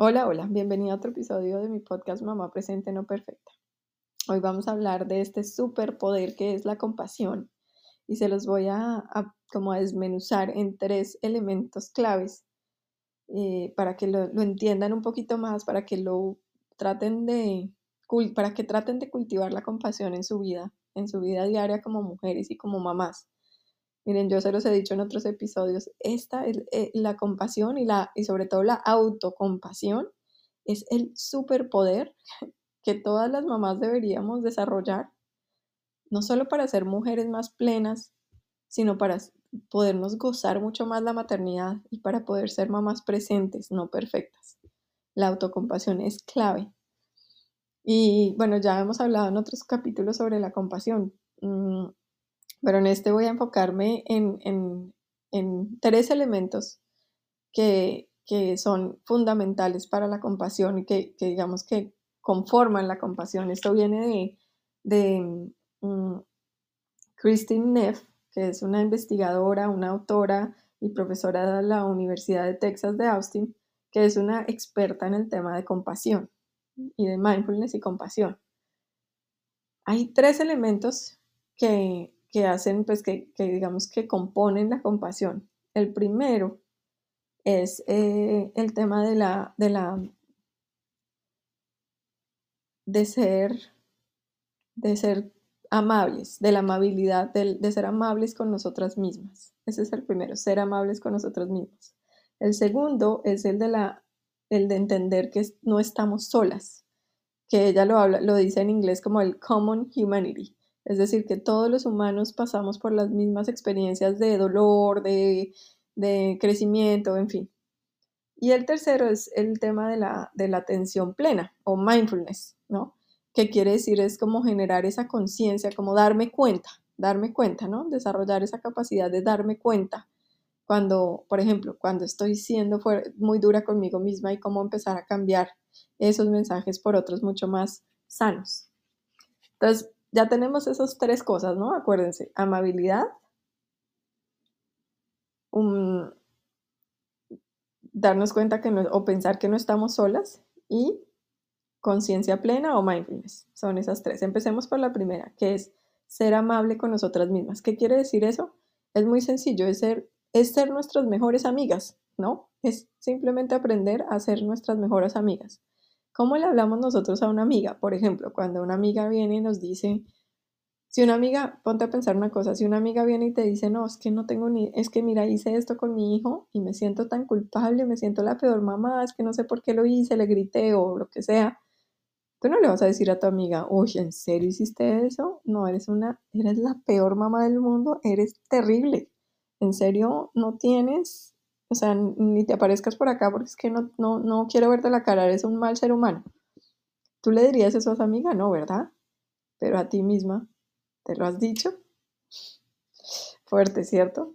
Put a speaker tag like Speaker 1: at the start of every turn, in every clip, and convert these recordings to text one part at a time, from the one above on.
Speaker 1: Hola, hola, bienvenido a otro episodio de mi podcast Mamá Presente No Perfecta. Hoy vamos a hablar de este superpoder que es la compasión y se los voy a, como a desmenuzar en tres elementos claves eh, para que lo, lo, entiendan un poquito más, para que lo traten de, para que traten de cultivar la compasión en su vida, en su vida diaria como mujeres y como mamás. Miren, yo se los he dicho en otros episodios, esta es eh, la compasión y, la, y sobre todo la autocompasión es el superpoder que todas las mamás deberíamos desarrollar, no solo para ser mujeres más plenas, sino para podernos gozar mucho más la maternidad y para poder ser mamás presentes, no perfectas. La autocompasión es clave. Y bueno, ya hemos hablado en otros capítulos sobre la compasión. Pero en este voy a enfocarme en, tres elementos que, son fundamentales para la compasión y que, digamos que conforman la compasión. Esto viene de, de mm, Christine Neff, que es una investigadora, una autora y profesora de la Universidad de Texas de Austin, que es una experta en el tema de compasión y de mindfulness y compasión. Hay tres elementos que que hacen, pues que, digamos que componen la compasión. El primero es eh, el tema de la, de la, de ser, de ser amables, de la amabilidad, de, de ser amables con nosotras mismas. Ese es el primero, ser amables con nosotros mismos. El segundo es el de la, el de entender que no estamos solas, que ella lo habla, lo dice en inglés como el common humanity, es decir, que todos los humanos pasamos por las mismas experiencias de dolor, de, crecimiento, en fin. Y el tercero es el tema de la, de la atención plena o mindfulness, ¿no? Que quiere decir es como generar esa conciencia, como darme cuenta, darme cuenta, ¿no? Desarrollar esa capacidad de darme cuenta cuando, por ejemplo, cuando estoy siendo muy dura conmigo misma y cómo empezar a cambiar esos mensajes por otros mucho más sanos. Entonces, ya tenemos esas tres cosas, ¿no? Acuérdense, amabilidad, darnos cuenta que no, o pensar que no estamos solas y conciencia plena o mindfulness. Son esas tres. Empecemos por la primera, que es ser amable con nosotras mismas. ¿Qué quiere decir eso? Es muy sencillo, es ser, es ser nuestras mejores amigas, ¿no? Es simplemente aprender a ser nuestras mejores amigas. ¿Cómo le hablamos nosotros a una amiga? Por ejemplo, cuando una amiga viene y nos dice, si una amiga, ponte a pensar una cosa, si una amiga viene y te dice, no, es que no tengo ni, es que mira, hice esto con mi hijo y me siento tan culpable, me siento la peor mamá, es que no sé por qué lo hice, le grité o lo que sea, tú no le vas a decir a tu amiga, oye, ¿en serio hiciste eso? No, eres una, eres la peor mamá del mundo, eres terrible. En serio, no tienes o sea, ni te aparezcas por acá porque es que no, no, no quiero verte la cara, eres un mal ser humano. ¿Tú le dirías eso a tu amiga? No, ¿verdad? Pero a ti misma, ¿te lo has dicho? Fuerte, ¿cierto?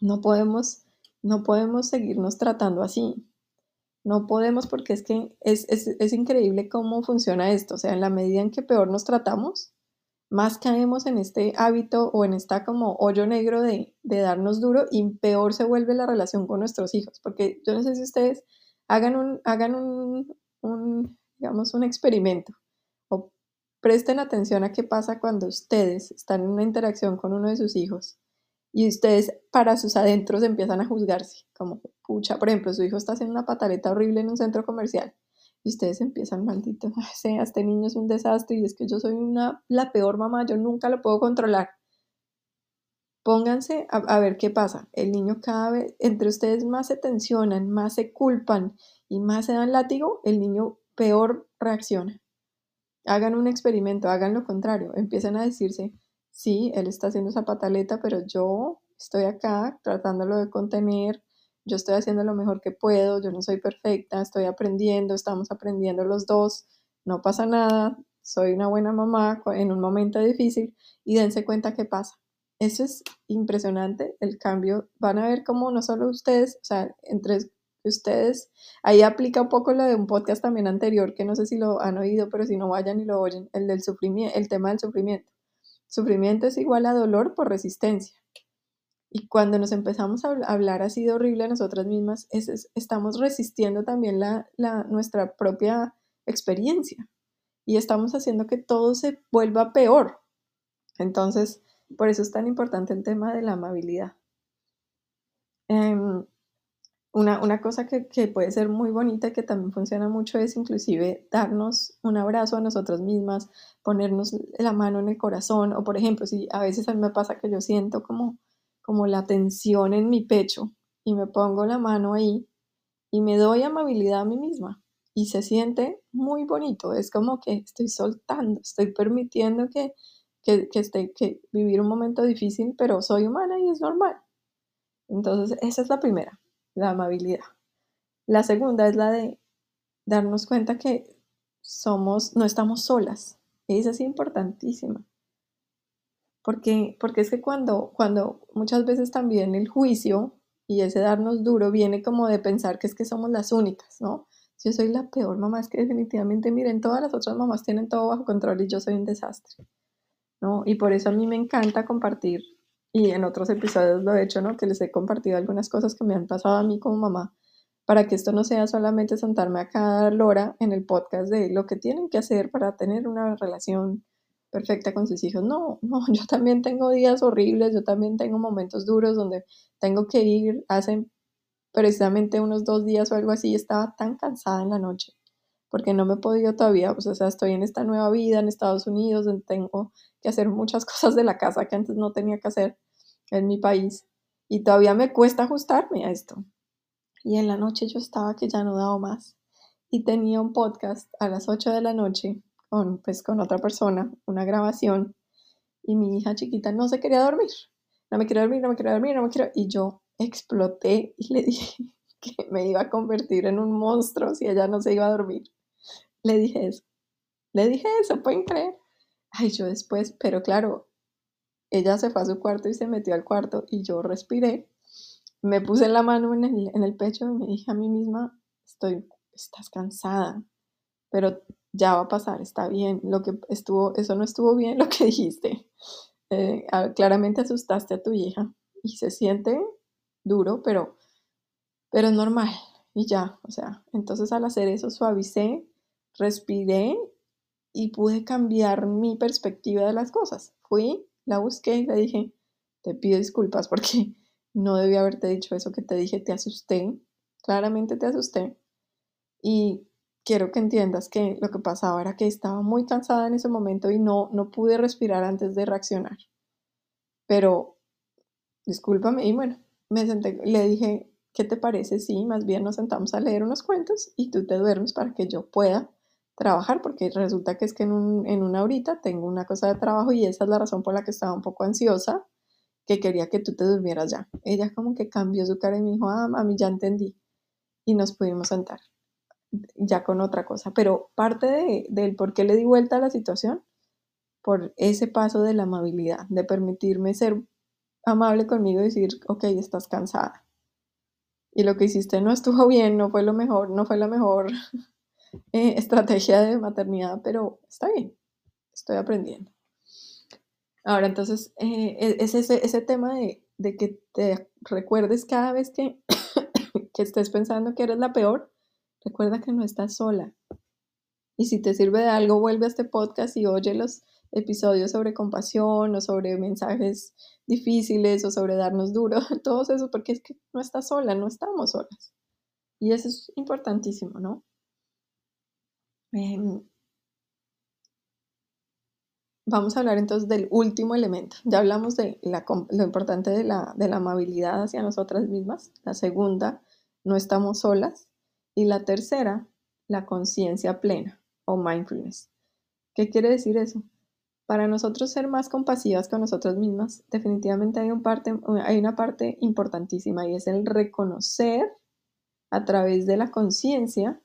Speaker 1: No podemos, no podemos seguirnos tratando así. No podemos porque es que es, es, es increíble cómo funciona esto. O sea, en la medida en que peor nos tratamos, más caemos en este hábito o en esta como hoyo negro de, darnos duro y peor se vuelve la relación con nuestros hijos. Porque yo no sé si ustedes hagan un, hagan un, digamos, un experimento o presten atención a qué pasa cuando ustedes están en una interacción con uno de sus hijos y ustedes para sus adentros empiezan a juzgarse, como, pucha, por ejemplo, su hijo está haciendo una pataleta horrible en un centro comercial y ustedes empiezan, maldito, sea, este niño es un desastre y es que yo soy una, la peor mamá, yo nunca lo puedo controlar. Pónganse a, ver qué pasa. El niño cada vez, entre ustedes más se tensionan, más se culpan y más se dan látigo, el niño peor reacciona. Hagan un experimento, hagan lo contrario, empiezan a decirse, sí, él está haciendo esa pataleta, pero yo estoy acá tratándolo de contener, yo estoy haciendo lo mejor que puedo, yo no soy perfecta, estoy aprendiendo, estamos aprendiendo los dos, no pasa nada, soy una buena mamá en un momento difícil y dense cuenta qué pasa. Eso es impresionante, el cambio. Van a ver cómo no solo ustedes, o sea, entre ustedes, ahí aplica un poco lo de un podcast también anterior, que no sé si lo han oído, pero si no vayan y lo oyen, el del sufrimiento, el tema del sufrimiento. Sufrimiento es igual a dolor por resistencia. Y cuando nos empezamos a hablar así de horrible a nosotras mismas, estamos resistiendo también la, nuestra propia experiencia y estamos haciendo que todo se vuelva peor. Entonces, por eso es tan importante el tema de la amabilidad. Em, una, cosa que, que, puede ser muy bonita y que también funciona mucho es inclusive darnos un abrazo a nosotras mismas, ponernos la mano en el corazón o por ejemplo, si a veces a mí me pasa que yo siento como como la tensión en mi pecho y me pongo la mano ahí y me doy amabilidad a mí misma y se siente muy bonito. Es como que estoy soltando, estoy permitiendo que, que, que, que vivir un momento difícil, pero soy humana y es normal. Entonces, esa es la primera, la amabilidad. La segunda es la de darnos cuenta que somos, no estamos solas. Esa es importantísima. Porque, porque es que cuando, cuando muchas veces también el juicio y ese darnos duro viene como de pensar que es que somos las únicas, ¿no? Yo soy la peor mamá, es que definitivamente, miren, todas las otras mamás tienen todo bajo control y yo soy un desastre, ¿no? Y por eso a mí me encanta compartir, y en otros episodios lo he hecho, ¿no? Que les he compartido algunas cosas que me han pasado a mí como mamá, para que esto no sea solamente sentarme a cada lora en el podcast de lo que tienen que hacer para tener una relación perfecta con sus hijos. No, no, yo también tengo días horribles, yo también tengo momentos duros donde tengo que ir, hace precisamente unos dos días o algo así, estaba tan cansada en la noche, porque no me he podido todavía, pues, o sea, estoy en esta nueva vida en Estados Unidos, donde tengo que hacer muchas cosas de la casa que antes no tenía que hacer en mi país, y todavía me cuesta ajustarme a esto. Y en la noche yo estaba que ya no daba más, y tenía un podcast a las 8 de la noche con, pues, con otra persona, una grabación, y mi hija chiquita no se quería dormir. No me quiero dormir, no me quiero dormir, no me quiero. Y yo exploté y le dije que me iba a convertir en un monstruo si ella no se iba a dormir. Le dije eso. Le dije eso, pueden creer. Ay, yo después, pero claro, ella se fue a su cuarto y se metió al cuarto y yo respiré. Me puse la mano en el, en el pecho y me dije a mí misma, estoy, estás cansada, pero ya va a pasar, está bien, lo que estuvo, eso no estuvo bien lo que dijiste. Eh, claramente asustaste a tu hija y se siente duro, pero, pero es normal y ya, o sea, entonces al hacer eso suavicé, respiré y pude cambiar mi perspectiva de las cosas. Fui, la busqué y le dije, te pido disculpas porque no debí haberte dicho eso que te dije, te asusté, claramente te asusté. Y quiero que entiendas que lo que pasaba era que estaba muy cansada en ese momento y no, no pude respirar antes de reaccionar. Pero, discúlpame, y bueno, me senté, le dije, ¿qué te parece si más bien nos sentamos a leer unos cuentos y tú te duermes para que yo pueda trabajar? Porque resulta que es que en, un, en una horita tengo una cosa de trabajo y esa es la razón por la que estaba un poco ansiosa, que quería que tú te durmieras ya. Ella como que cambió su cara y me dijo, ah, mami, ya entendí. Y nos pudimos sentar ya con otra cosa. Pero parte de, del por qué le di vuelta a la situación, por ese paso de la amabilidad, de permitirme ser amable conmigo y decir, ok, estás cansada. Y lo que hiciste no estuvo bien, no fue lo mejor, no fue la mejor eh, estrategia de maternidad, pero está bien, estoy aprendiendo. Ahora, entonces, eh, e, es ese, ese tema de, de, que te recuerdes cada vez que, que estés pensando que eres la peor, Recuerda que no estás sola. Y si te sirve de algo, vuelve a este podcast y oye los episodios sobre compasión o sobre mensajes difíciles o sobre darnos duro, todos eso, porque es que no estás sola, no estamos solas. Y eso es importantísimo, ¿no? Em, vamos a hablar entonces del último elemento. Ya hablamos de lo importante de la, de la amabilidad hacia nosotras mismas. La segunda, no estamos solas. Y la tercera, la conciencia plena o mindfulness. ¿Qué quiere decir eso? Para nosotros ser más compasivas con nosotras mismas, definitivamente hay, un parte, hay una parte importantísima y es el reconocer a través de la conciencia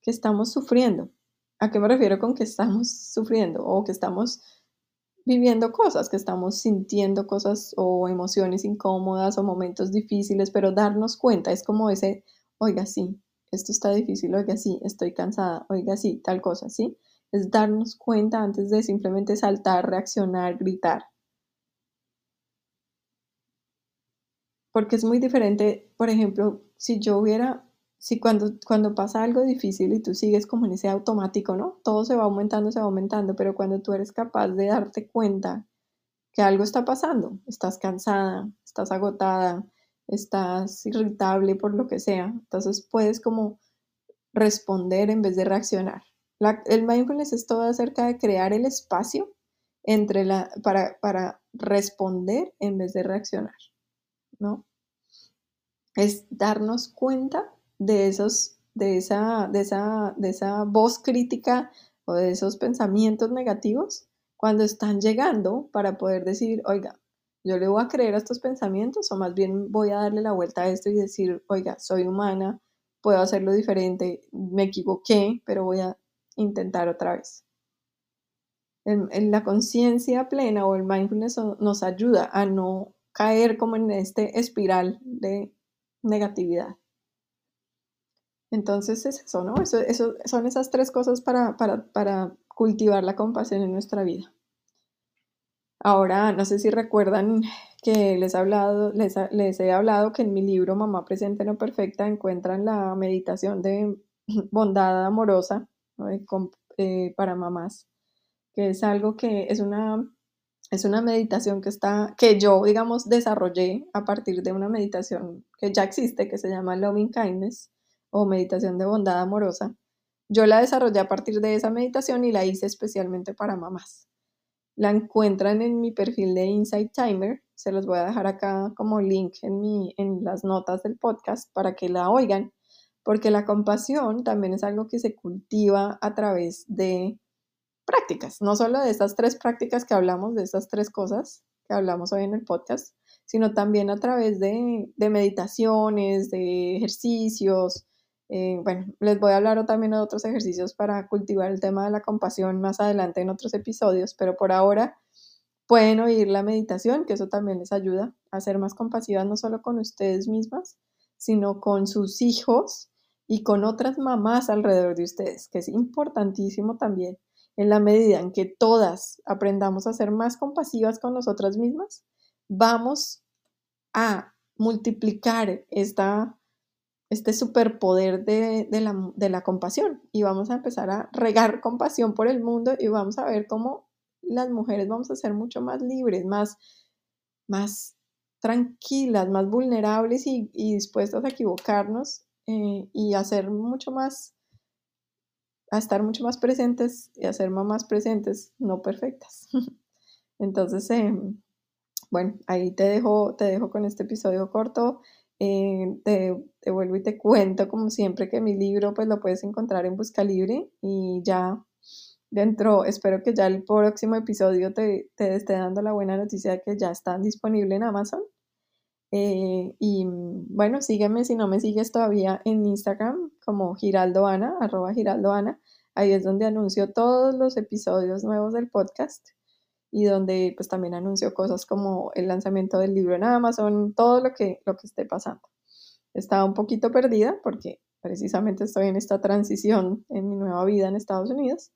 Speaker 1: que estamos sufriendo. ¿A qué me refiero con que estamos sufriendo o que estamos viviendo cosas, que estamos sintiendo cosas o emociones incómodas o momentos difíciles, pero darnos cuenta es como ese, oiga, sí, esto está difícil, oiga, sí, estoy cansada, oiga, sí, tal cosa, ¿sí? Es darnos cuenta antes de simplemente saltar, reaccionar, gritar. porque es muy diferente, por ejemplo, si yo hubiera, si cuando, cuando pasa algo difícil y tú sigues como en ese automático, ¿no? Todo se va aumentando, se va aumentando, pero cuando tú eres capaz de darte cuenta que algo está pasando, estás cansada, estás agotada, estás irritable por lo que sea, entonces puedes como responder en vez de reaccionar. el mindfulness es todo acerca de crear el espacio entre la, para, para responder en vez de reaccionar, ¿no? Es darnos cuenta de esos, de esa, de esa, de esa voz crítica o de esos pensamientos negativos cuando están llegando para poder decir, oiga, yo le voy a creer a estos pensamientos o más bien voy a darle la vuelta a esto y decir, oiga, soy humana, puedo hacerlo diferente, me equivoqué, pero voy a intentar otra vez. En, la conciencia plena o el mindfulness nos ayuda a no caer como en este espiral de negatividad. Entonces es eso, ¿no? Son esas tres cosas para cultivar la compasión en nuestra vida. Ahora, no sé si recuerdan que les he hablado, les, he hablado que en mi libro Mamá Presente No Perfecta encuentran la meditación de bondad amorosa eh, para mamás, que es algo que es una, es una meditación que, está, que yo, digamos, desarrollé a partir de una meditación que ya existe, que se llama Loving Kindness o meditación de bondad amorosa. Yo la desarrollé a partir de esa meditación y la hice especialmente para mamás. La encuentran en mi perfil de Insight Timer. Se los voy a dejar acá como link en, mi, en las notas del podcast para que la oigan, porque la compasión también es algo que se cultiva a través de prácticas, no solo de estas tres prácticas que hablamos, de estas tres cosas que hablamos hoy en el podcast, sino también a través de, de meditaciones, de ejercicios, eh, bueno, les voy a hablar también de otros ejercicios para cultivar el tema de la compasión más adelante en otros episodios, pero por ahora pueden oír la meditación, que eso también les ayuda a ser más compasivas no solo con ustedes mismas, sino con sus hijos y con otras mamás alrededor de ustedes, que es importantísimo también. En la medida en que todas aprendamos a ser más compasivas con nosotras mismas, vamos a multiplicar esta este superpoder de, la, compasión y vamos a empezar a regar compasión por el mundo y vamos a ver cómo las mujeres vamos a ser mucho más libres, más, más tranquilas, más vulnerables y, dispuestas a equivocarnos eh, y a ser mucho más, a estar mucho más presentes y a ser mamás presentes, no perfectas. Entonces, em, bueno, ahí te dejo, te dejo con este episodio corto. Eh, te, vuelvo y te cuento, como siempre, que mi libro pues lo puedes encontrar en Busca Libre y ya dentro, espero que ya el próximo episodio te, te esté dando la buena noticia de que ya está disponible en Amazon. Eh, y bueno, sígueme si no me sigues todavía en Instagram como giraldoana, arroba giraldoana. Ahí es donde anuncio todos los episodios nuevos del podcast y donde pues también anunció cosas como el lanzamiento del libro en Amazon, todo lo que, lo que esté pasando. Estaba un poquito perdida porque precisamente estoy en esta transición en mi nueva vida en Estados Unidos,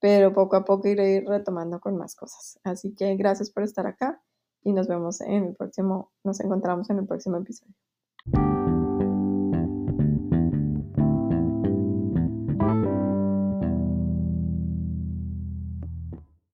Speaker 1: pero poco a poco iré retomando con más cosas. Así que gracias por estar acá y nos vemos en el próximo, nos encontramos en el próximo episodio.